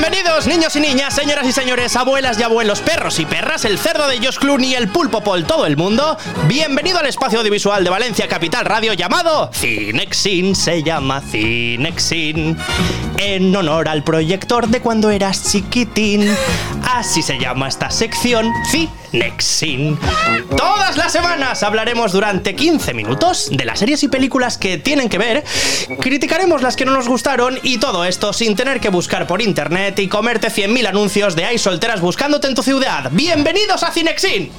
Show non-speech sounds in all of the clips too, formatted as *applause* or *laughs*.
Bienvenidos, niños y niñas, señoras y señores, abuelas y abuelos, perros y perras, el cerdo de Josh Clooney, el pulpo por todo el mundo. Bienvenido al espacio audiovisual de Valencia Capital Radio llamado Cinexin. Se llama Cinexin. En honor al proyector de cuando eras chiquitín. Así se llama esta sección, Cinexin. Todas las semanas hablaremos durante 15 minutos de las series y películas que tienen que ver. Criticaremos las que no nos gustaron y todo esto sin tener que buscar por internet y comerte 100.000 anuncios de hay solteras buscándote en tu ciudad. ¡Bienvenidos a Cinexin!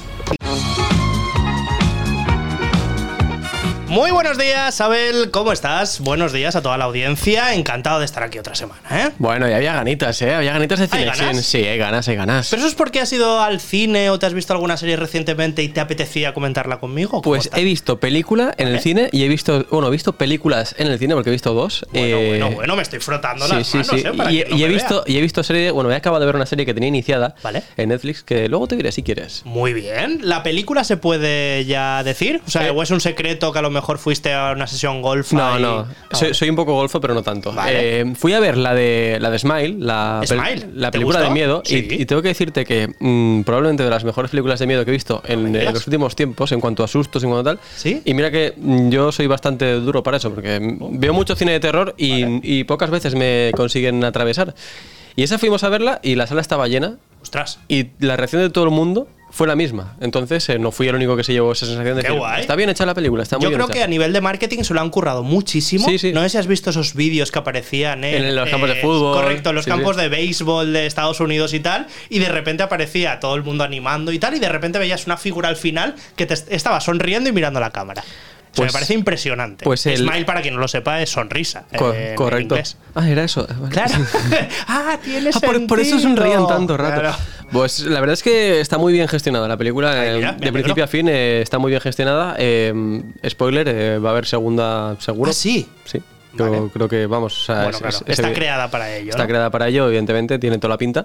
Muy buenos días, Abel, ¿cómo estás? Buenos días a toda la audiencia, encantado de estar aquí otra semana, ¿eh? Bueno, y había ganitas, ¿eh? Había ganitas de ¿Hay Cinexin. ganas? Sí, hay ganas, hay ganas. ¿Pero eso es porque has ido al cine o te has visto alguna serie recientemente y te apetecía comentarla conmigo? ¿Cómo Pues está? he visto película en el cine y he visto, bueno, he visto películas en el cine porque he visto dos. Bueno, eh, bueno, bueno, me estoy frotando Sí, las sí, manos, sí. ¿eh? Para Y, que no y he visto, y he visto serie, bueno, he acabado de ver una serie que tenía iniciada Vale. en Netflix que luego te diré si quieres. Muy bien. ¿La película se puede ya decir? O sea. ¿o es un secreto que a lo mejor fuiste a una sesión golf? No, y- no. Ah, Soy, vale. soy un poco golfo, pero no tanto. Vale. Eh, fui a ver la de la de Smile, la, Smile, la ¿te película gustó? de miedo, Sí. y, y tengo que decirte que mm, probablemente de las mejores películas de miedo que he visto en, en los últimos tiempos, en cuanto a sustos y en cuanto a tal. ¿Sí? Y mira que mm, yo soy bastante duro para eso, porque mm, veo mucho cine de terror y, y pocas veces me consiguen atravesar. Y esa fuimos a verla y la sala estaba llena Ostras. y la reacción de todo el mundo fue la misma. Entonces eh, no fui el único que se llevó esa sensación de Qué que guay. está bien hecha la película, está muy Yo bien creo hecha. que a nivel de marketing se lo han currado muchísimo. Sí, sí. No sé si has visto esos vídeos que aparecían en, En los campos de fútbol. Correcto, en los Sí, campos de béisbol de Estados Unidos y tal. Y de repente aparecía todo el mundo animando y tal. Y de repente veías una figura al final que te est- estaba sonriendo y mirando la cámara. Sea, Pues- me parece impresionante. pues el- Smile, para quien no lo sepa, es sonrisa. Co- eh, en correcto. inglés. Ah, era eso. Vale. Claro. *laughs* *laughs* ah, tiene Ah, por, por eso sentido. sonreían tanto rato. Claro. Pues la verdad es que está muy bien gestionada la película. Ay, eh, mira, de principio a fin eh, está muy bien gestionada. Eh, spoiler, eh, va a haber segunda seguro. Ah, sí. Sí. Vale. creo que, vamos, o sea, Bueno, es- claro. es- es está creada para ello. Está ¿no? creada para ello, evidentemente, tiene toda la pinta.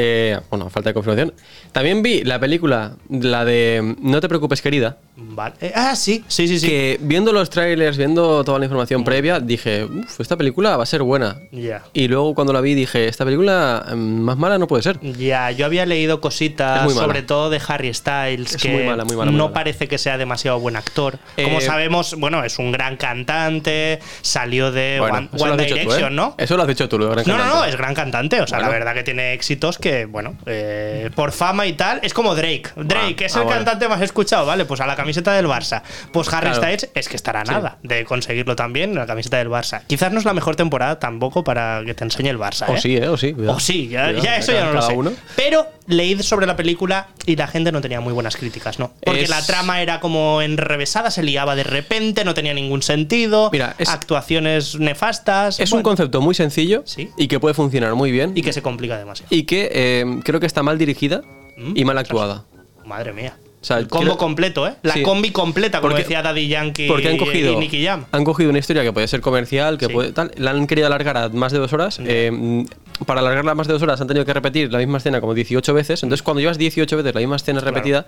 Eh, bueno, a falta de confirmación. También vi la película, la de No te preocupes, querida, Vale. Eh, ah, sí, sí, sí. sí. que viendo los trailers, viendo toda la información previa, dije, uff, esta película va a ser buena. Ya. Y luego cuando la vi dije, esta película mm, más mala no puede ser. Ya, yo había leído cositas, sobre todo de Harry Styles, Es que muy mala, muy mala, muy no mala. parece que sea demasiado buen actor. Como Eh, sabemos, bueno, es un gran cantante, salió de Bueno, One, One tú, Direction, ¿eh? ¿no? Eso lo has dicho tú, lo gran No, no, no, cantante. es gran cantante. O sea, la verdad que tiene éxitos que, bueno, eh, por fama y tal, es como Drake. Drake Ah, es ah, el cantante más escuchado, ¿vale? Pues a la camiseta del Barça. Pues Harry Claro. Styles es que estará nada de conseguirlo también, la camiseta del Barça. Quizás no es la mejor temporada tampoco para que te enseñe el Barça. O ¿eh? sí, ¿eh? O sí. cuidado. O sí, ya, Cuidado, ya eso ya no lo sé. uno. Pero leí sobre la película y la gente no tenía muy buenas críticas, ¿no? Porque Es- la trama era como enrevesada, se liaba de repente, no tenía ningún sentido. Mira, es- actuaciones nefastas. Es un concepto muy sencillo Sí. y que puede funcionar muy bien Y que se complica demasiado. y que eh, creo que está mal dirigida Mm, y mal actuada. Madre mía. O sea, el combo completo, ¿eh? La Sí. combi completa, como Porque- decía Daddy Yankee Porque han cogido, y Nicky Jam. han cogido una historia que puede ser comercial, que Sí. puede tal, la han querido alargar a más de dos horas. eh, para alargarla a más de dos horas han tenido que repetir la misma escena como 18 veces. Entonces, cuando llevas 18 veces la misma escena Claro. repetida.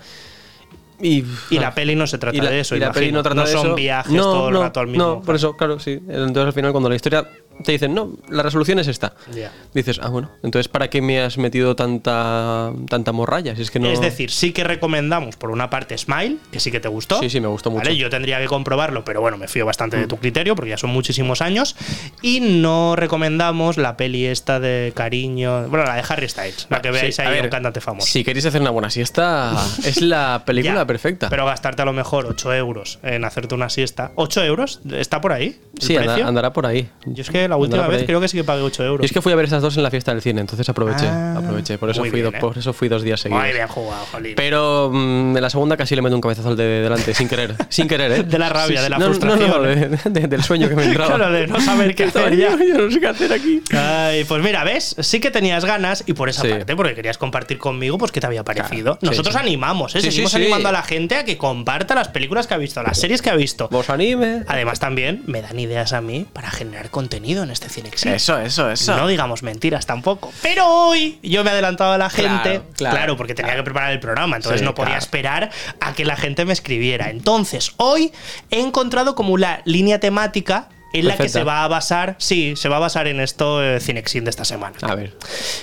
Y, Y la peli no se trata la- de eso. y la peli no trata de son eso. viajes No, todo el rato al mismo. No, por eso, claro, sí. Entonces, al final, cuando la historia te dicen, no, la resolución es esta. Ya. Dices, ah, bueno, entonces, ¿para qué me has metido tanta, tanta morralla? Si es que no. Es decir, sí que recomendamos por una parte Smile, que sí que te gustó. Sí, sí, me gustó Vale, mucho. Mm. Yo tendría que comprobarlo, pero bueno, me fío bastante de tu criterio porque ya son muchísimos años. Y no recomendamos la peli esta de cariño. Bueno, la de Harry Styles, la que veáis Sí, ahí ver, un cantante famoso. Si queréis hacer una buena siesta, es la *laughs* película perfecta. Pero gastarte a lo mejor 8 euros en hacerte una siesta. ¿8 euros? ¿Está por ahí? ¿El sí, anda- andará por ahí. Yo es que la última vez creo que sí que pagué 8 euros. Yo es que fui a ver esas dos en la fiesta del cine, entonces aproveché. Ah, aproveché. Por eso, fui bien, do- ¿eh? por eso fui dos días seguidos. Muy bien jugado, jolín. Pero mm, en la segunda casi le meto un cabezazo al de delante, sin querer. *laughs* Sin querer, ¿eh? De la rabia, de la no, frustración, No, no, ¿eh? de- de- del sueño que me *laughs* entraba. Claro, de no saber qué *laughs* hacer ya. yo, no sé qué hacer aquí. Ay, pues mira, ¿ves? Sí que tenías ganas y por esa Sí. parte, porque querías compartir conmigo, pues qué te había parecido. Nosotros sí. animamos, ¿eh? Seguimos animando a la gente a que comparta las películas que ha visto, las series que ha visto. Vos anime. Además, también me dan ideas a mí para generar contenido en este Cinexin. Eso, eso, eso. No digamos mentiras tampoco. Pero hoy yo me he adelantado a la gente. Claro, claro, porque tenía que preparar el programa. Entonces Sí, no podía esperar a que la gente me escribiera. Entonces, hoy he encontrado como la línea temática en la que se va a basar, sí, se va a basar en esto eh, Cinexin de esta semana. A ver.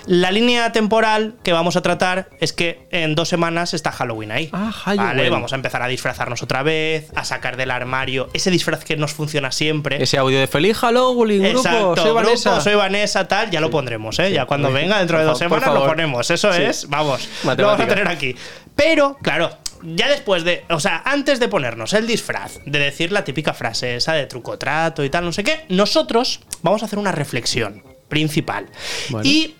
La línea temporal que vamos a tratar es que en dos semanas está Halloween ahí. Ah, Halloween. Vale, vamos a empezar a disfrazarnos otra vez, a sacar del armario ese disfraz que nos funciona siempre. Ese audio de feliz Halloween, grupo. Exacto, soy grupo, Vanessa. soy Vanessa, tal, ya lo pondremos, ¿eh? Ya cuando venga dentro de dos semanas lo ponemos. Eso es, vamos, lo vamos a tener aquí. Pero, claro, ya después de, o sea, antes de ponernos el disfraz, de decir la típica frase esa de truco trato y tal, no sé qué, nosotros vamos a hacer una reflexión principal. Bueno. Y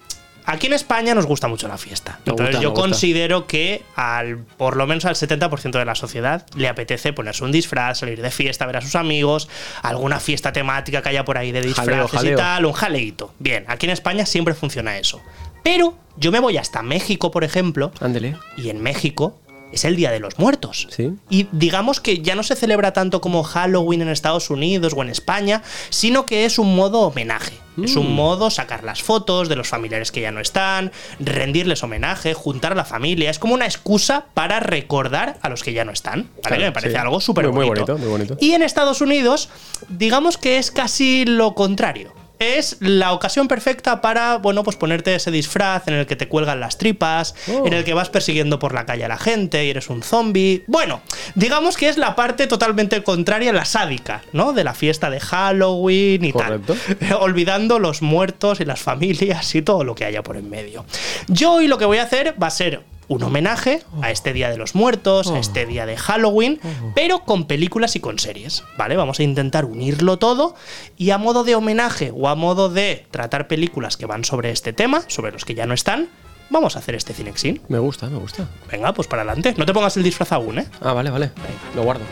Aquí en España nos gusta mucho la fiesta. Me Entonces gusta, yo considero que al por lo menos al 70% de la sociedad le apetece ponerse un disfraz, salir de fiesta, ver a sus amigos, alguna fiesta temática que haya por ahí de disfraces jaleo. y tal, un jaleito. Bien, aquí en España siempre funciona eso. Pero yo me voy hasta México, por ejemplo, Ándele. y en México es el Día de los Muertos. Sí. Y digamos que ya no se celebra tanto como Halloween en Estados Unidos o en España, sino que es un modo homenaje. Es Mm. un modo sacar las fotos de los familiares que ya no están, rendirles homenaje, juntar a la familia. Es como una excusa para recordar a los que ya no están. ¿vale? Claro, Que me parece sí. algo súper Muy- muy bonito. bonito, muy bonito. Y en Estados Unidos, digamos que es casi lo contrario. Es la ocasión perfecta para, bueno, pues ponerte ese disfraz en el que te cuelgan las tripas, Oh. en el que vas persiguiendo por la calle a la gente y eres un zombie. Bueno, digamos que es la parte totalmente contraria, la sádica, ¿no? De la fiesta de Halloween y Correcto. tal. *laughs* Olvidando los muertos y las familias y todo lo que haya por en medio. Yo hoy lo que voy a hacer va a ser un homenaje a este Día de los Muertos, a este día de Halloween, pero con películas y con series, ¿vale? Vamos a intentar unirlo todo y a modo de homenaje o a modo de tratar películas que van sobre este tema, sobre los que ya no están, vamos a hacer este Cinexin. Me gusta, me gusta. Venga, pues para adelante. No te pongas el disfraz aún, ¿eh? Ah, vale, vale. Lo guardo.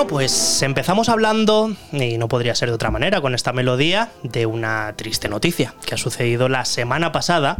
Bueno, pues empezamos hablando, y no podría ser de otra manera con esta melodía, de una triste noticia que ha sucedido la semana pasada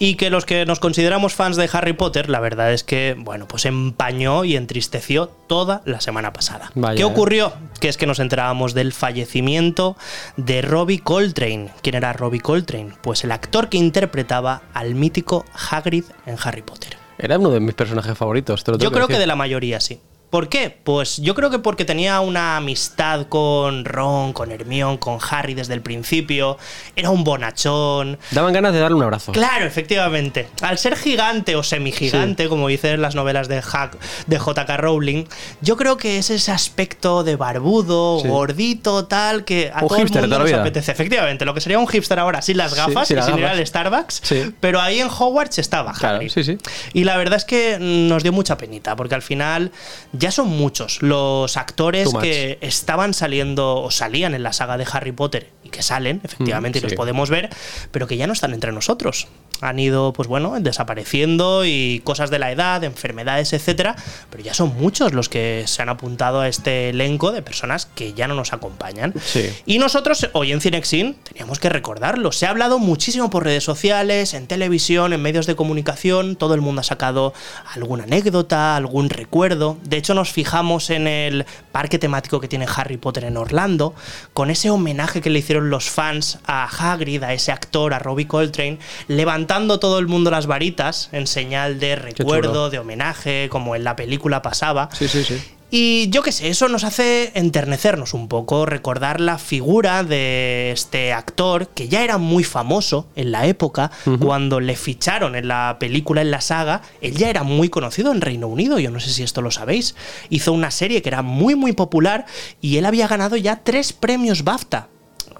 y que los que nos consideramos fans de Harry Potter, la verdad es que, bueno, pues empañó y entristeció toda la semana pasada. Vaya, ¿Qué eh. ocurrió? Que es que nos enterábamos del fallecimiento de Robbie Coltrane. ¿Quién era Robbie Coltrane? Pues el actor que interpretaba al mítico Hagrid en Harry Potter. Era uno de mis personajes favoritos. Te lo Yo creo que de la mayoría sí. ¿Por qué? Pues yo creo que porque tenía una amistad con Ron, con Hermione, con Harry desde el principio. Era un bonachón. Daban ganas de darle un abrazo. Claro, efectivamente. Al ser gigante o semigigante, como dicen las novelas de, Hack- de J.K. Rowling, yo creo que es ese aspecto de barbudo, Sí. gordito, tal, que a Un todo el hipster mundo nos apetece. Efectivamente, lo que sería un hipster ahora, sin las Sí, gafas sin y las sin ir al Starbucks. Sí. Pero ahí en Hogwarts estaba Claro, sí, sí. Y la verdad es que nos dio mucha penita, porque al final ya son muchos los actores que estaban saliendo o salían en la saga de Harry Potter y que salen, efectivamente, Mm, y los podemos ver, pero que ya no están entre nosotros. Han ido, pues bueno, desapareciendo y cosas de la edad, enfermedades, etcétera, pero ya son muchos los que se han apuntado a este elenco de personas que ya no nos acompañan. Sí. Y nosotros hoy en Cinexin teníamos que recordarlo. Se ha hablado muchísimo por redes sociales, en televisión, en medios de comunicación. Todo el mundo ha sacado alguna anécdota, algún recuerdo. De hecho, nos fijamos en el parque temático que tiene Harry Potter en Orlando, con ese homenaje que le hicieron los fans a Hagrid, a ese actor, a Robbie Coltrane, levantando todo el mundo las varitas en señal de recuerdo, de homenaje, como en la película pasaba. Sí, sí, sí. Y yo qué sé, eso nos hace enternecernos un poco, recordar la figura de este actor que ya era muy famoso en la época, cuando le ficharon en la película, en la saga, él ya era muy conocido en Reino Unido, yo no sé si esto lo sabéis, hizo una serie que era muy muy popular y él había ganado ya tres premios BAFTA.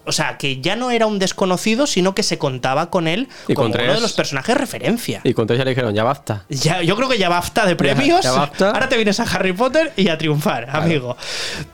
O sea, que ya no era un desconocido, sino que se contaba con él Y como uno de los personajes referencia. Y con tres ya le dijeron, ya basta. Ya, yo creo que ya basta de premios. ya basta. *laughs* Ahora te vienes a Harry Potter y a triunfar, amigo.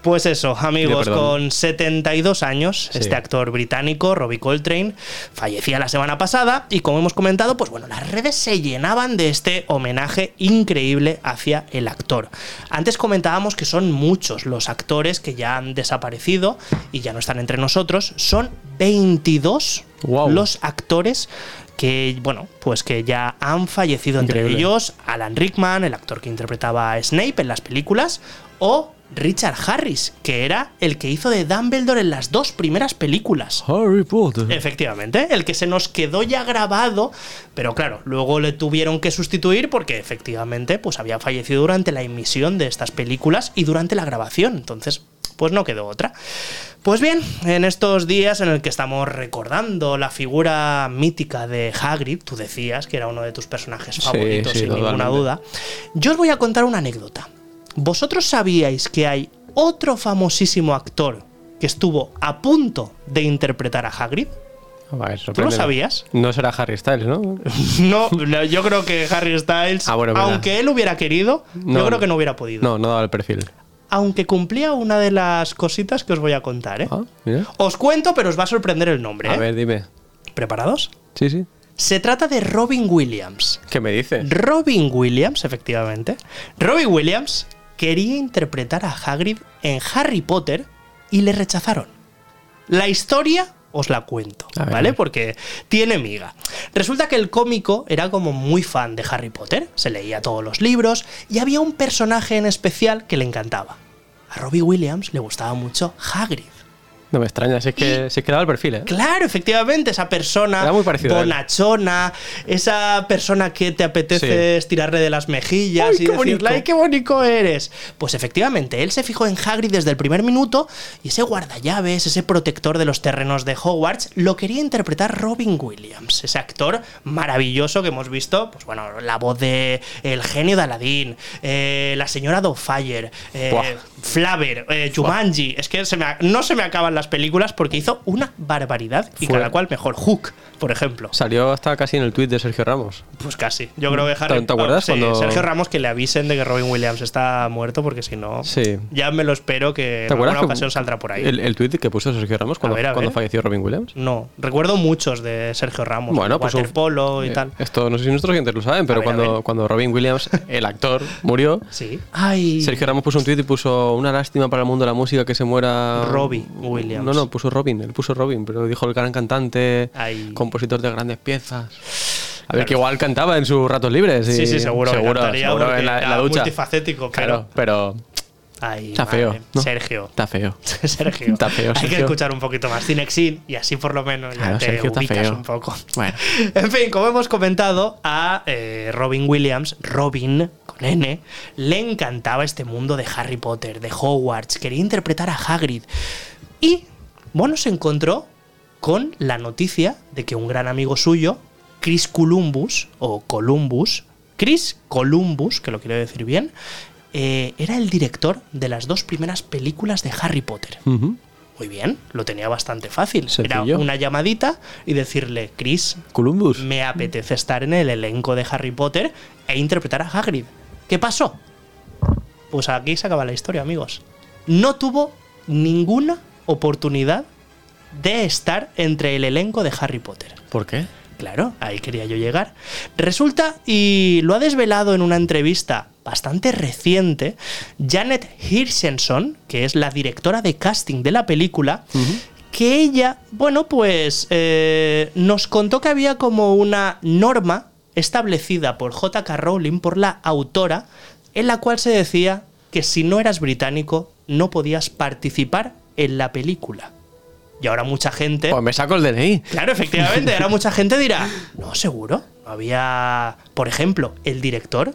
Pues eso, amigos, con 72 años, Sí. este actor británico, Robbie Coltrane, fallecía la semana pasada y como hemos comentado, pues bueno, las redes se llenaban de este homenaje increíble hacia el actor. Antes comentábamos que son muchos los actores que ya han desaparecido y ya no están entre nosotros. Son 22 Guau. los actores que, bueno, pues que ya han fallecido entre ellos Alan Rickman, el actor que interpretaba a Snape en las películas, o Richard Harris, que era el que hizo de Dumbledore en las dos primeras películas. Harry Potter. Efectivamente, el que se nos quedó ya grabado, pero claro, luego le tuvieron que sustituir porque efectivamente pues había fallecido durante la emisión de estas películas y durante la grabación, entonces pues no quedó otra. Pues bien, en estos días en el que estamos recordando la figura mítica de Hagrid, tú decías que era uno de tus personajes favoritos sí, sin ninguna duda, yo os voy a contar una anécdota. ¿Vosotros sabíais que hay otro famosísimo actor que estuvo a punto de interpretar a Hagrid? A ver, ¿Tú lo sabías? No será Harry Styles, *laughs* ¿no? No, yo creo que Harry Styles, Ah, bueno, verdad. aunque él hubiera querido, yo creo que no hubiera podido. No, no daba el perfil. Aunque cumplía una de las cositas que os voy a contar, ¿eh? Ah, mira. Os cuento, pero os va a sorprender el nombre. A ¿eh? ver, dime. ¿Preparados? Sí, sí. Se trata de Robin Williams. ¿Qué me dices? Robin Williams, efectivamente. Robin Williams quería interpretar a Hagrid en Harry Potter y le rechazaron. La historia os la cuento, ¿vale? Porque tiene miga. Resulta que el cómico era como muy fan de Harry Potter, se leía todos los libros y había un personaje en especial que le encantaba. A Robin Williams le gustaba mucho Hagrid. No me extraña, si es que, si es que daba el perfil, ¿eh? Claro, efectivamente, esa persona muy bonachona, esa persona que te apetece Sí. estirarle de las mejillas ¡Ay, y qué decirle! ¡ay, qué bonito eres! Pues efectivamente, él se fijó en Hagrid desde el primer minuto y ese guardallaves, ese protector de los terrenos de Hogwarts, lo quería interpretar Robin Williams, ese actor maravilloso que hemos visto, pues bueno, la voz de El genio de Aladdin, eh, la señora Doubtfire, eh. Flaver, eh, Jumanji, es que se me, no se me acaban las películas porque hizo una barbaridad y Fue- cada cual mejor. Hook, por ejemplo. Salió hasta casi en el tweet de Sergio Ramos. Pues casi. Yo creo que Harry ¿Te- te acuerdas sí, cuando- Sergio Ramos que le avisen de que Robin Williams está muerto porque si no Sí. ya me lo espero que en ¿Te acuerdas alguna ocasión saldrá por ahí. El, el tweet que puso Sergio Ramos cuando, ver, a cuando ver. falleció Robin Williams? No, recuerdo muchos de Sergio Ramos, Bueno, pues waterpolo y eh, tal. Esto no sé si nuestros oyentes lo saben, pero ver, cuando, cuando Robin Williams, el actor, murió, Sí. Ay. Sergio Ramos puso un tweet y puso una lástima para el mundo de la música que se muera. Robbie Williams. No, no, puso Robin, él puso Robin, pero dijo el gran cantante, Ay. compositor de grandes piezas. A ver, que igual cantaba en sus ratos libres. y- Sí, sí, seguro. que Seguro, cantaría seguro en la, la ducha. multifacético, Claro, pero Ay, está feo. ¿no? Sergio. Está feo. *laughs* Sergio. Está feo, Hay que Sergio. escuchar un poquito más Cinexin y así por lo menos ya Claro, te Sergio ubicas feo. un poco. Bueno. *laughs* En fin, como hemos comentado, a eh, Robin Williams, Robin con N, le encantaba este mundo de Harry Potter, de Hogwarts, quería interpretar a Hagrid. Y, bueno, se encontró con la noticia de que un gran amigo suyo, Chris Columbus, o Columbus, Chris Columbus, que lo quiero decir bien, eh, era el director de las dos primeras películas de Harry Potter. Muy bien, lo tenía bastante fácil. Sencillo. Era una llamadita y decirle, Chris, Columbus. me apetece estar en el elenco de Harry Potter e interpretar a Hagrid. ¿Qué pasó? Pues aquí se acaba la historia, amigos. No tuvo ninguna oportunidad de estar entre el elenco de Harry Potter. ¿Por qué? Claro, ahí quería yo llegar. Resulta, y lo ha desvelado en una entrevista bastante reciente, Janet Hirshenson, que es la directora de casting de la película, que ella, bueno, pues eh, nos contó que había como una norma establecida por J.K. Rowling, por la autora, en la cual se decía que si no eras británico no podías participar en la película. Y ahora mucha gente... Pues me saco el DNI. Claro, efectivamente. Ahora mucha gente dirá, no, seguro. No había, por ejemplo, el director,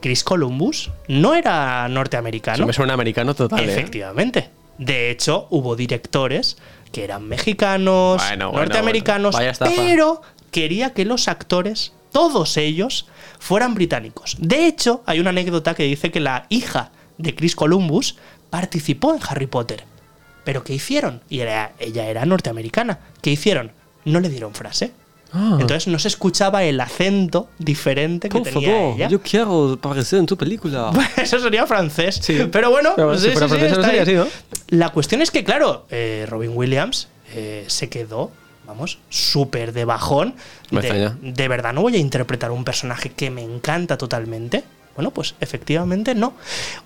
Chris Columbus, no era Eso norteamericano. me suena americano total. ¿eh? Efectivamente. De hecho, hubo directores que eran mexicanos, Bueno, bueno, norteamericanos, bueno. Pero quería que los actores, todos ellos, fueran británicos. De hecho, hay una anécdota que dice que la hija de Chris Columbus participó en Harry Potter. ¿Pero qué hicieron? Y era- ella era norteamericana. ¿Qué hicieron? No le dieron frase. Ah. Entonces no se escuchaba el acento diferente que Por tenía favor, ella. yo quiero aparecer en tu película. *laughs* Eso sería francés. Sí. Pero bueno, Pero sí, si fuera sí, sí, francés, no está sería ahí. así, La cuestión es que, claro, eh, Robin Williams eh, se quedó, vamos, súper de bajón. De verdad no voy a interpretar un personaje que me encanta totalmente. Bueno, pues efectivamente no.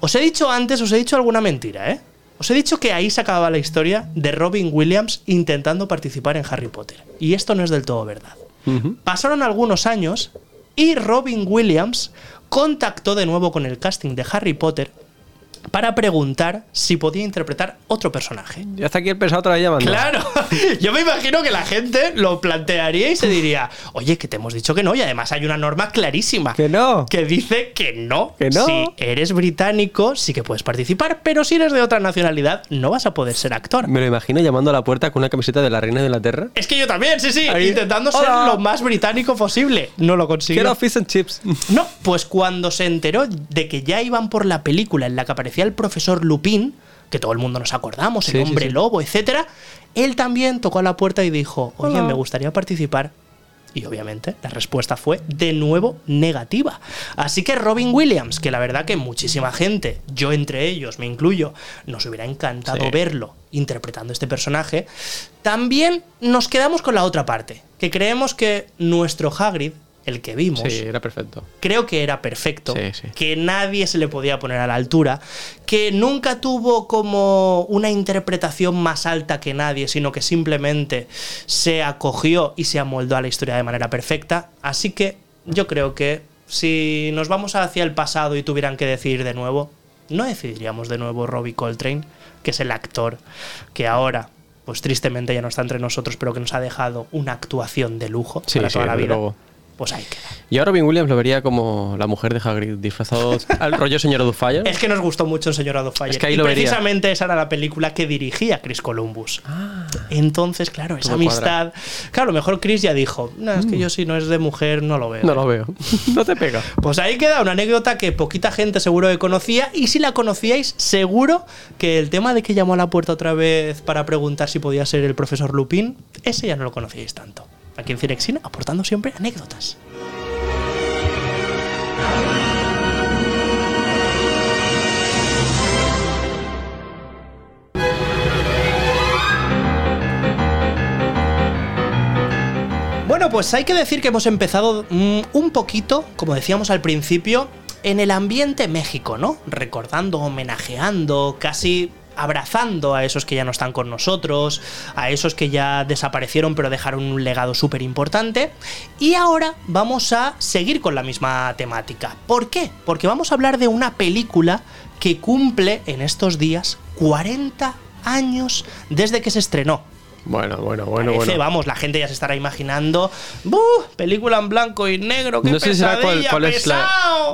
Os he dicho antes, os he dicho alguna mentira, ¿eh? Os he dicho que ahí se acababa la historia de Robin Williams intentando participar en Harry Potter. Y esto no es del todo verdad. Pasaron algunos años y Robin Williams contactó de nuevo con el casting de Harry Potter para preguntar si podía interpretar otro personaje. Ya está aquí el pesado otra vez llamando. Claro, *laughs* yo me imagino que la gente lo plantearía y se diría, oye, que te hemos dicho que no, y además hay una norma clarísima. Que no. Que dice que no. Que no. Si eres británico, sí que puedes participar, pero si eres de otra nacionalidad, no vas a poder ser actor. Me lo imagino llamando a la puerta con una camiseta de la reina de Inglaterra. Es que yo también, sí, sí, Ahí. intentando ser lo más británico posible. No lo consiguió. Quiero fish and chips. No, pues cuando se enteró de que ya iban por la película en la que aparecía el profesor Lupin, que todo el mundo nos acordamos, el Sí, sí, hombre sí. lobo, etcétera, él también tocó a la puerta y dijo, oye, Hola. me gustaría participar. Y obviamente la respuesta fue de nuevo negativa. Así que Robin Williams, que la verdad que muchísima gente, yo entre ellos me incluyo, nos hubiera encantado Sí. verlo interpretando este personaje, también nos quedamos con la otra parte, que creemos que nuestro Hagrid, el que vimos, Sí, era perfecto. creo que era perfecto, Sí, sí. que nadie se le podía poner a la altura, que nunca tuvo como una interpretación más alta que nadie, sino que simplemente se acogió y se amoldó a la historia de manera perfecta. Así que yo creo que si nos vamos hacia el pasado y tuvieran que decidir de nuevo, no decidiríamos de nuevo Robbie Coltrane, que es el actor que ahora, pues tristemente ya no está entre nosotros, pero que nos ha dejado una actuación de lujo Sí, para sí, toda la vida. luego. Pues ahí queda. Y ahora Robin Williams lo vería como la mujer de Hagrid, disfrazado *laughs* al rollo señor Dufire. Es que nos gustó mucho el señor Adolfo Es que ahí y lo vería. precisamente esa era la película que dirigía Chris Columbus. Ah. Entonces, claro, esa amistad. Claro, a lo mejor Chris ya dijo: No, es que yo si no es de mujer no lo veo. No lo veo. *laughs* no te pega. Pues ahí queda una anécdota que poquita gente seguro que conocía. Y si la conocíais, seguro que el tema de que llamó a la puerta otra vez para preguntar si podía ser el profesor Lupin, ese ya no lo conocíais tanto. Aquí en Cinexin aportando siempre anécdotas. Bueno, pues hay que decir que hemos empezado mm, un poquito, como decíamos al principio, en el ambiente México, ¿no? Recordando, homenajeando, casi abrazando a esos que ya no están con nosotros, a esos que ya desaparecieron pero dejaron un legado súper importante. Y ahora vamos a seguir con la misma temática. ¿Por qué? Porque vamos a hablar de una película que cumple en estos días 40 años desde que se estrenó. Bueno, bueno, bueno, Parece, bueno. vamos, la gente ya se estará imaginando. ¡Buh! Película en blanco y negro, qué No sé si será cuál, pesadilla, cuál es la.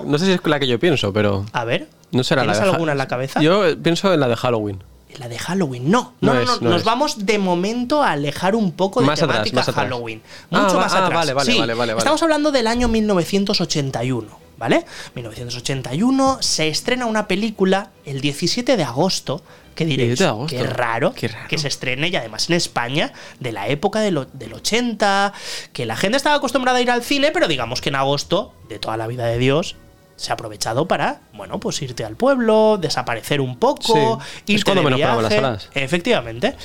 No sé si es la que yo pienso, pero. A ver, No será la ¿tienes de Ha- alguna en la cabeza? Yo eh, pienso en la de Halloween. La de Halloween. No, no, No no, es, no, no nos es. vamos de momento a alejar un poco de Más atrás, temática más atrás. Halloween. Ah, Mucho va- más ah, atrás. vale, vale, Sí, vale, vale, vale. Estamos hablando del año 1981. ¿Vale? 1981 se estrena una película el 17 de agosto. Que diréis, 17 de agosto. qué raro, Qué raro. que se estrene y además en España de la época del, o- del 80, que la gente estaba acostumbrada a ir al cine, pero digamos que en agosto, de toda la vida de Dios, se ha aprovechado para, bueno, pues irte al pueblo, desaparecer un poco, Sí. irte Es cuando de menos pagan las viaje. salas. Efectivamente.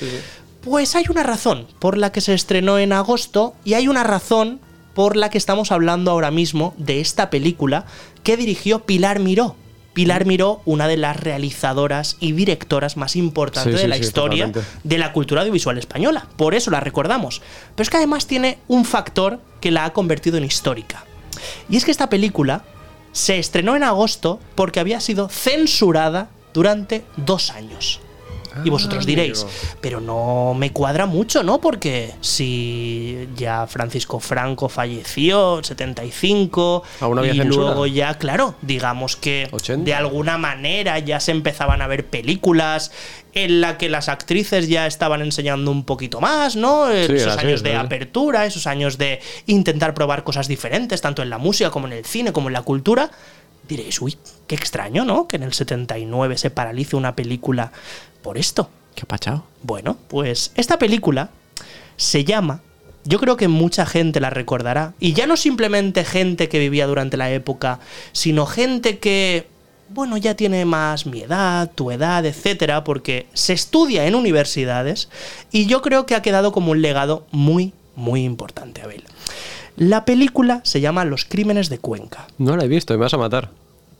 Pues hay una razón por la que se estrenó en agosto y hay una razón por la que estamos hablando ahora mismo de esta película que dirigió Pilar Miró. Pilar Miró, una de las realizadoras y directoras más importantes Sí, sí, de la sí, historia totalmente. de la cultura audiovisual española. Por eso la recordamos. Pero es que además tiene un factor que la ha convertido en histórica. Y es que esta película se estrenó en agosto porque había sido censurada durante dos años. Y vosotros Ah, diréis, amigo. pero no me cuadra mucho, ¿no? Porque si ya Francisco Franco falleció, 75, Aún había y censura. luego ya, claro, digamos que 80. de alguna manera ya se empezaban a ver películas en la que las actrices ya estaban enseñando un poquito más, ¿no? Sí, esos años de así. apertura, esos años de intentar probar cosas diferentes, tanto en la música como en el cine, como en la cultura. Diréis, uy, qué extraño, ¿no? Que en el 79 se paralice una película por esto. ¿Qué ha pachado? Bueno, pues esta película se llama, yo creo que mucha gente la recordará, y ya no simplemente gente que vivía durante la época, sino gente que, bueno, ya tiene más mi edad, tu edad, etcétera, porque se estudia en universidades, y yo creo que ha quedado como un legado muy, muy importante, Abel. La película se llama Los Crímenes de Cuenca. No la he visto, me vas a matar.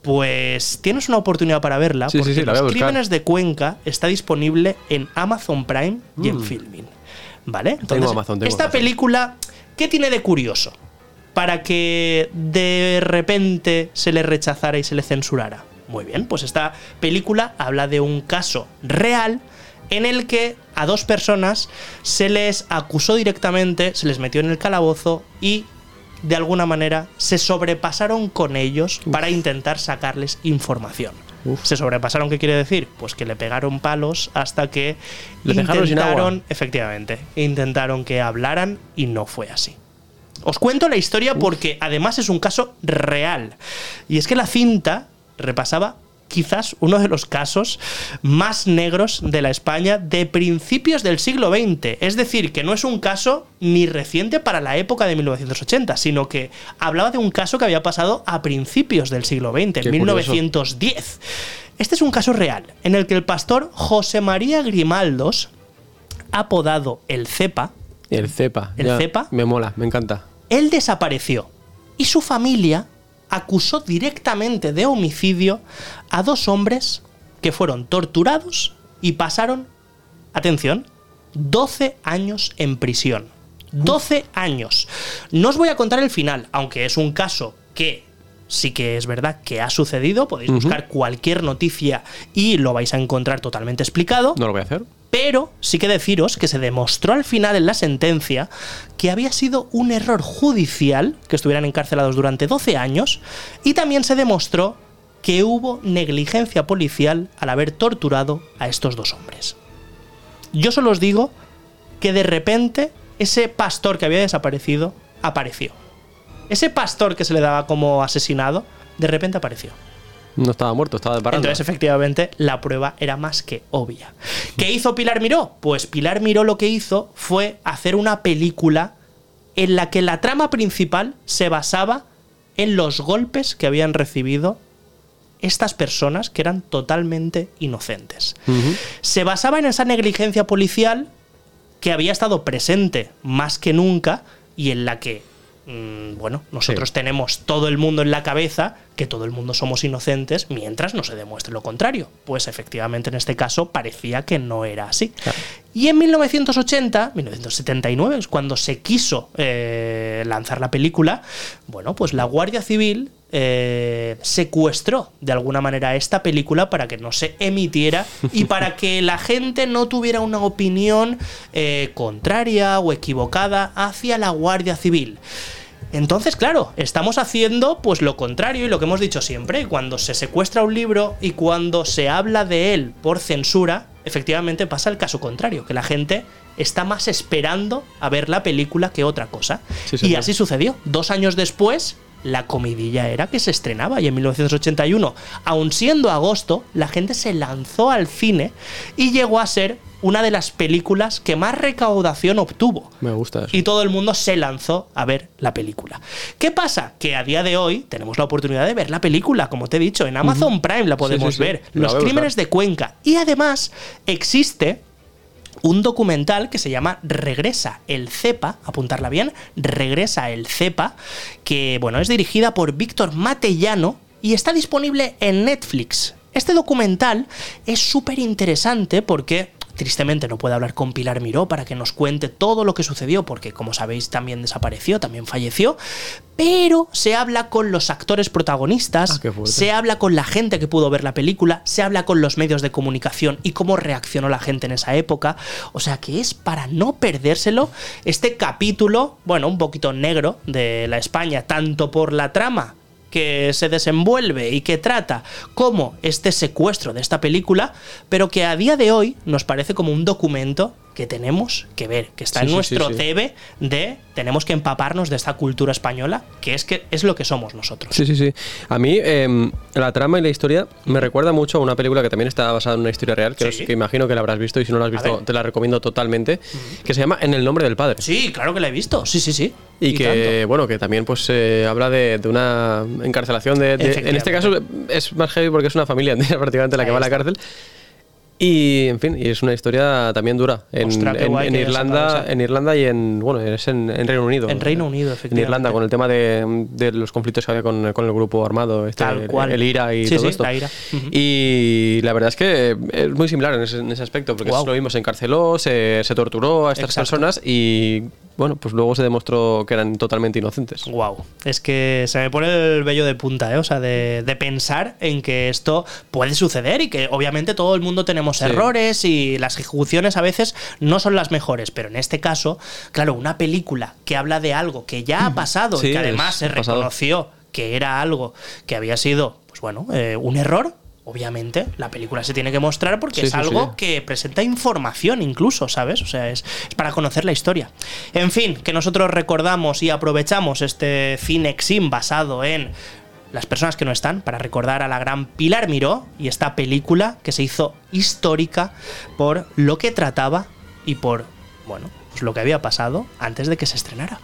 Pues tienes una oportunidad para verla, Sí, sí, porque sí, a Los. Crímenes de Cuenca está disponible en Amazon Prime y en Mm. Filmin. ¿Vale? Entonces, Amazon, tengo esta Amazon. película, ¿qué tiene de curioso? Para que de repente se le rechazara y se le censurara. Muy bien, pues esta película habla de un caso real en el que a dos personas se les acusó directamente, se les metió en el calabozo y de alguna manera se sobrepasaron con ellos para intentar sacarles información. ¿Se sobrepasaron qué quiere decir? Pues que le pegaron palos hasta que Le dejaron sin agua. intentaron, efectivamente, intentaron que hablaran y no fue así. Os cuento la historia porque además es un caso real. Y es que la cinta repasaba quizás uno de los casos más negros de la España de principios del siglo XX. Es decir, que no es un caso ni reciente para la época de 1980, sino que hablaba de un caso que había pasado a principios del siglo XX, en Qué curioso. 1910. Este es un caso real, en el que el pastor José María Grimaldos, apodado el Cepa, El cepa. ¿El cepa? Me mola, me encanta. él desapareció y su familia acusó directamente de homicidio a dos hombres que fueron torturados y pasaron, atención, 12 años en prisión. 12 años. No os voy a contar el final, aunque es un caso que sí que es verdad que ha sucedido. Podéis buscar cualquier noticia y lo vais a encontrar totalmente explicado. No lo voy a hacer. Pero sí que deciros que se demostró al final en la sentencia que había sido un error judicial que estuvieran encarcelados durante 12 años y también se demostró que hubo negligencia policial al haber torturado a estos dos hombres. Yo solo os digo que de repente ese pastor que había desaparecido apareció. Ese pastor que se le daba como asesinado, de repente apareció. No estaba muerto, estaba de parranda. Entonces, efectivamente, la prueba era más que obvia. ¿Qué hizo Pilar Miró? Pues Pilar Miró lo que hizo fue hacer una película en la que la trama principal se basaba en los golpes que habían recibido estas personas que eran totalmente inocentes. Se basaba en esa negligencia policial que había estado presente más que nunca y en la que, mm, bueno, nosotros Sí. tenemos todo el mundo en la cabeza que todo el mundo somos inocentes mientras no se demuestre lo contrario. Pues efectivamente en este caso parecía que no era así. Claro. Y en 1980, 1979, es cuando se quiso eh, lanzar la película, bueno, pues la Guardia Civil eh, secuestró de alguna manera esta película para que no se emitiera y para que la gente no tuviera una opinión eh, contraria o equivocada hacia la Guardia Civil. Entonces, claro, estamos haciendo pues lo contrario y lo que hemos dicho siempre, cuando se secuestra un libro y cuando se habla de él por censura, efectivamente pasa el caso contrario, que la gente está más esperando a ver la película que otra cosa. Sí, y así sucedió. Dos años después, la comidilla era que se estrenaba y en 1981, aun siendo agosto, la gente se lanzó al cine y llegó a ser una de las películas que más recaudación obtuvo Me gusta eso. y todo el mundo se lanzó a ver la película. ¿Qué pasa? Que a día de hoy tenemos la oportunidad de ver la película, como te he dicho, en Amazon Prime la podemos sí, sí. ver. Los crímenes de Cuenca. Y además existe un documental que se llama Regresa el Cepa, apuntarla bien, Regresa el Cepa, que bueno, es dirigida por Víctor Matellano y está disponible en Netflix. Este documental es súper interesante porque tristemente no puedo hablar con Pilar Miró para que nos cuente todo lo que sucedió, porque como sabéis también desapareció, también falleció, pero se habla con los actores protagonistas, Ah, se habla con la gente que pudo ver la película, se habla con los medios de comunicación y cómo reaccionó la gente en esa época. O sea que es para no perdérselo este capítulo, bueno, un poquito negro de la España, tanto por la trama que se desenvuelve y que trata como este secuestro de esta película, pero que a día de hoy nos parece como un documento que tenemos que ver, que está Sí, en nuestro sí, sí. debe de tenemos que empaparnos de esta cultura española, que es que es lo que somos nosotros. Sí, sí, sí. A mí em, la trama y la historia me recuerda mucho a una película que también está basada en una historia real, que, os- que imagino que la habrás visto y si no la has visto te la recomiendo totalmente, que se llama En el nombre del padre. Sí, claro que la he visto. Sí, sí, sí. Y, que, tanto. bueno, que también pues eh, habla de, de una encarcelación de, de- En este caso es más heavy porque es una familia entera *laughs* prácticamente la que Ahí va a la está. Y, en fin, y es una historia también dura. En, Ostras, en- en Irlanda, en Irlanda y en, bueno, es en, en Reino Unido. En Reino Unido, En efectivamente. Irlanda, con el tema de, de los conflictos que había con, con el grupo armado, este, Tal el- cual. el IRA y Sí, todo sí, esto. la IRA. Ujú. Y la verdad es que es muy similar en ese, en ese aspecto, porque es lo mismo, se encarceló, se, se torturó a estas Exacto. personas y bueno, pues luego se demostró que eran totalmente inocentes. Wow, es que se me pone el vello de punta, ¿eh? O sea, de, de pensar en que esto puede suceder y que obviamente todo el mundo tenemos Sí. errores y las ejecuciones a veces no son las mejores, pero en este caso, claro, una película que habla de algo que ya ha pasado Sí, y que además se pasado. reconoció que era algo que había sido, pues bueno, eh, un error. Obviamente, la película se tiene que mostrar porque Sí, es sí, algo sí. que presenta información incluso, ¿sabes? O sea, es, es para conocer la historia. En fin, que nosotros recordamos y aprovechamos este Cinexin basado en las personas que no están para recordar a la gran Pilar Miró y esta película que se hizo histórica por lo que trataba y por, bueno, pues lo que había pasado antes de que se estrenara.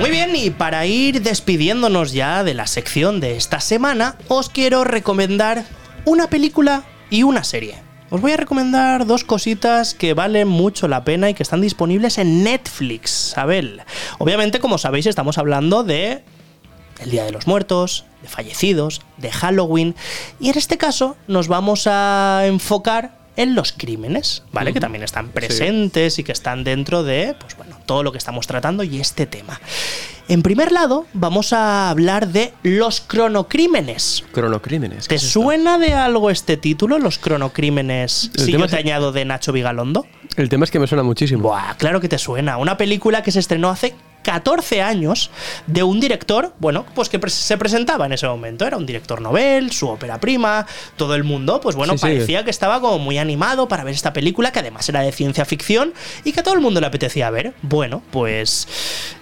Muy bien, y para ir despidiéndonos ya de la sección de esta semana, os quiero recomendar una película y una serie. Os voy a recomendar dos cositas que valen mucho la pena y que están disponibles en Netflix. Abel. Obviamente, como sabéis, estamos hablando de el Día de los Muertos, de fallecidos, de Halloween. Y en este caso nos vamos a enfocar en los crímenes, ¿vale? Que también están presentes y que están dentro de, pues bueno, todo lo que estamos tratando y este tema. En primer lado, vamos a hablar de los cronocrímenes. Cronocrímenes. ¿Te suena de algo este título, los cronocrímenes, El si yo te añado de Nacho Vigalondo? El tema es que me suena muchísimo. Buah, claro que te suena. Una película que se estrenó hace 14 años de un director, bueno, pues que se presentaba en ese momento. Era un director novel, su ópera prima, todo el mundo, pues bueno, Sí, sí. parecía que estaba como muy animado para ver esta película, que además era de ciencia ficción y que a todo el mundo le apetecía ver. Bueno, pues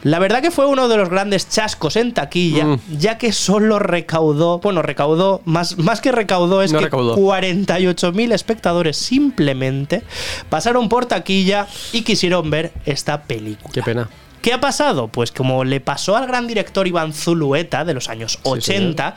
la verdad que fue uno de los grandes chascos en taquilla, Mm. ya que solo recaudó, bueno, recaudó, más, más que recaudó, es No que recaudó. 48.000 espectadores simplemente pasaron por taquilla y quisieron ver esta película. Qué pena. ¿Qué ha pasado? Pues como le pasó al gran director Iván Zulueta de los años 80,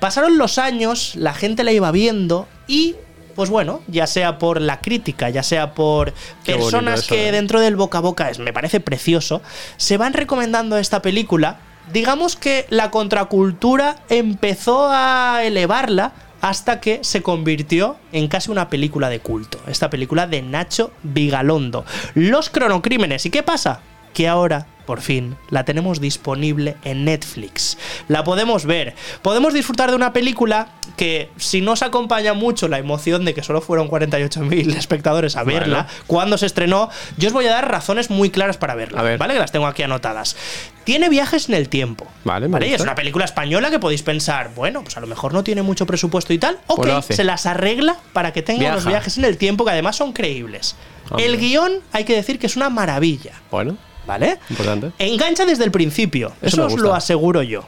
pasaron los años, la gente la iba viendo y pues bueno, ya sea por la crítica, ya sea por Qué personas eso, que ¿eh? dentro del boca a boca es, me parece precioso, se van recomendando esta película. Digamos que la contracultura empezó a elevarla hasta que se convirtió en casi una película de culto. Esta película de Nacho Vigalondo. Los cronocrímenes. ¿Y qué pasa? Que ahora, por fin, la tenemos disponible en Netflix. La podemos ver. Podemos disfrutar de una película que, si no os acompaña mucho la emoción de que solo fueron 48.000 *laughs* espectadores a verla, Bueno. cuando se estrenó, yo os voy a dar razones muy claras para verla. Ver. ¿Vale? Que las tengo aquí anotadas. Tiene viajes en el tiempo. Vale, Y es una película española que podéis pensar, bueno, pues a lo mejor no tiene mucho presupuesto y tal. Ok, Pues se las arregla para que tenga Viaja. viajes en el tiempo que además son creíbles. Hombre. El guion, hay que decir que es una maravilla. Bueno, ¿Vale? importante. Engancha desde el principio. Eso os gusta. lo aseguro yo.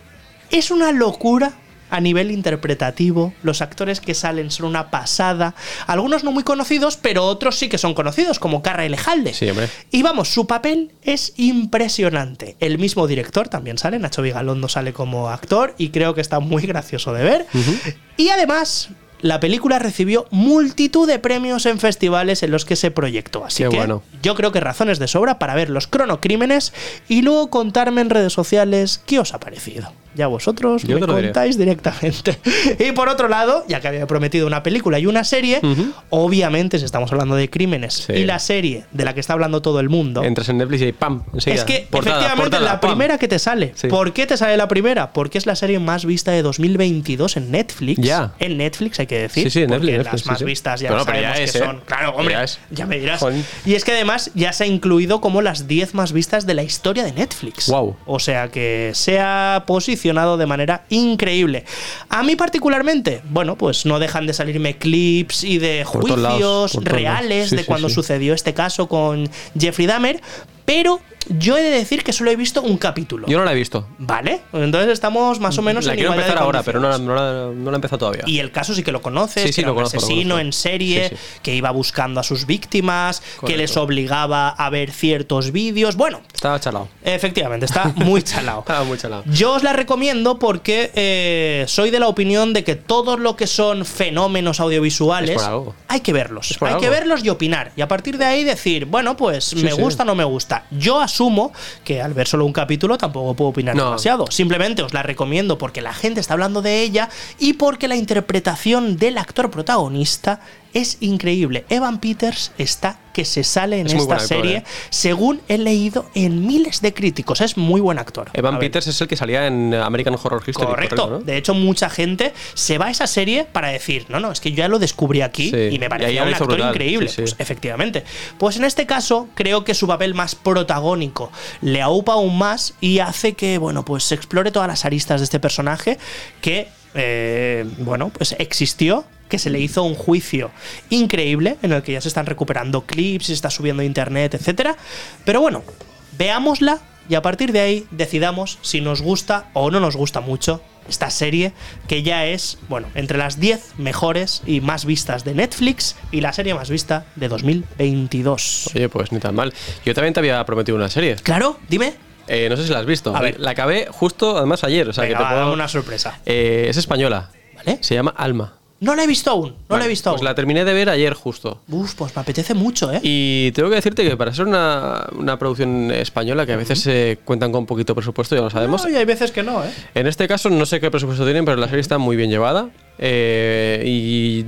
Es una locura a nivel interpretativo. Los actores que salen son una pasada. Algunos no muy conocidos, pero otros sí que son conocidos, como Carra Elejalde. Sí, hombre. Y vamos, su papel es impresionante. El mismo director también sale, Nacho Vigalondo sale como actor y creo que está muy gracioso de ver. Y además, la película recibió multitud de premios en festivales en los que se proyectó. Así Qué que bueno. Yo creo que razones de sobra para ver los cronocrímenes y luego contarme en redes sociales qué os ha parecido. Ya vosotros Yo me diré. contáis directamente. *laughs* y por otro lado, ya que había prometido una película y una serie, obviamente si estamos hablando de crímenes Sí. y la serie de la que está hablando todo el mundo, Entras en Netflix y ¡pam! Enseguida. es que Portada, efectivamente portada, la pam. primera que te sale. Sí. ¿Por qué te sale la primera? Porque es la serie más vista de 2022 en Netflix. Ya. En Netflix hay que decir. Sí, sí, en Netflix, Las Netflix, más vistas ya Pero no, pero sabemos ya que ¿eh? son. Claro, hombre, Ya me dirás. Joder. Y es que además ya se ha incluido como las 10 más vistas de la historia de Netflix. Guau. O sea que se ha posicionado de manera increíble. A mí particularmente, bueno, pues no dejan de salirme clips y de Por juicios lados. reales Sí, de sí, cuando sí. sucedió este caso con Jeffrey Dahmer, pero yo he de decir que solo he visto un capítulo. Yo no la he visto. Vale, entonces estamos más o menos la en quiero de empezar ahora, pero no la, no, la, no la he empezado todavía. Y el caso sí que lo conoces, Sí, que sí, era lo un conozco, asesino en serie, Sí, que iba buscando a sus víctimas, que les obligaba a ver ciertos vídeos. Bueno, Estaba chalado. efectivamente, está *laughs* muy chalado. Estaba muy chalado. Yo os la recomiendo porque eh, soy de la opinión de que todo lo que son fenómenos audiovisuales hay que verlos. Hay que verlos y opinar. Y a partir de ahí decir, bueno, pues me gusta o no me gusta. Yo asumo que al ver solo un capítulo tampoco puedo opinar No. demasiado. Simplemente os la recomiendo porque la gente está hablando de ella y porque la interpretación del actor protagonista es increíble. Evan Peters está que se sale en Es esta actor, serie, ¿eh? según he leído en miles de críticos. Es muy buen actor. Evan. Peters es el que salía en American Horror History. Correcto. ¿no? De hecho, mucha gente se va a esa serie para decir, no, no, es que yo ya lo descubrí aquí Sí. y Y me parecía lo un actor brutal. increíble. Sí, sí. Pues efectivamente. Pues en este caso, creo que su papel más protagónico le aupa aún más y hace que, bueno, pues se explore todas las aristas de este personaje que, eh, bueno, pues existió que se le hizo un juicio increíble en el que ya se están recuperando clips, se está subiendo a internet, etcétera. Pero bueno, veámosla y a partir de ahí decidamos si nos gusta o no nos gusta mucho esta serie que ya es, bueno, entre las 10 mejores y más vistas de Netflix y la serie más vista de 2022. Oye, pues ni tan mal. Yo también te había prometido una serie. Claro, dime. Eh, no sé si la has visto. A ver. La acabé justo, además, ayer. O sea, Venga, que te puedo... una sorpresa. Eh, es española. ¿Vale? Se llama Alma. No la he visto aún, no la he visto Pues aún. la terminé de ver ayer justo. Uf, pues me apetece mucho, ¿eh? Y tengo que decirte que para ser una, una producción española, que a veces se cuentan con poquito presupuesto, ya lo sabemos. No, y hay veces que no, ¿eh? En este caso no sé qué presupuesto tienen, pero la serie está muy bien llevada. Eh, y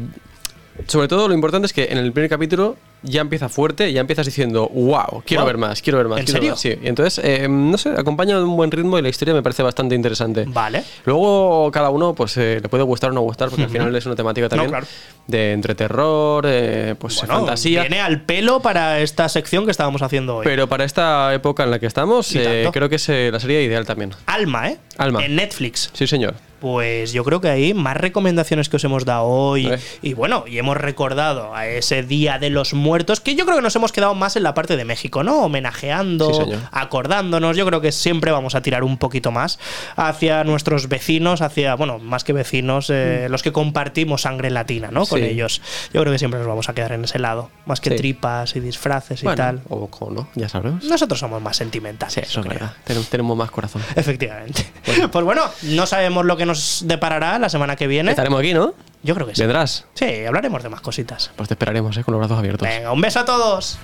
sobre todo lo importante es que en el primer capítulo ya empieza fuerte, ya empiezas diciendo, wow, quiero Wow. ver más, quiero ver más. ¿En quiero serio? más". Sí, y entonces, eh, no sé, acompaña de un buen ritmo y la historia me parece bastante interesante. Vale. Luego cada uno pues eh, le puede gustar o no gustar, porque al final es una temática también claro. de entre terror, eh, pues Bueno, fantasía. Viene al pelo para esta sección que estábamos haciendo hoy. Pero para esta época en la que estamos, eh, creo que es la serie ideal también. Alma, ¿eh? Alma. En Netflix. Sí, señor. Pues yo creo que hay más recomendaciones que os hemos dado hoy. Eh. Y bueno, y hemos recordado a ese Día de los Muertos, que yo creo que nos hemos quedado más en la parte de México, ¿no? Homenajeando, Sí, acordándonos. Yo creo que siempre vamos a tirar un poquito más hacia nuestros vecinos, hacia, bueno, más que vecinos, eh, los que compartimos sangre latina, ¿no? Con Mm. Ellos. Yo creo que siempre nos vamos a quedar en ese lado, más que Sí. tripas y disfraces y Bueno, tal. O, no, ya sabremos. Nosotros somos más sentimentales. Sí, eso es verdad. Tenemos, tenemos más corazón. Efectivamente. *laughs* Pues bueno, no sabemos lo que nos deparará la semana que viene. Estaremos aquí, ¿no? Yo creo que sí. ¿Vendrás? Sí, hablaremos de más cositas. Pues te esperaremos, ¿eh? Con los brazos abiertos. Venga, un beso a todos.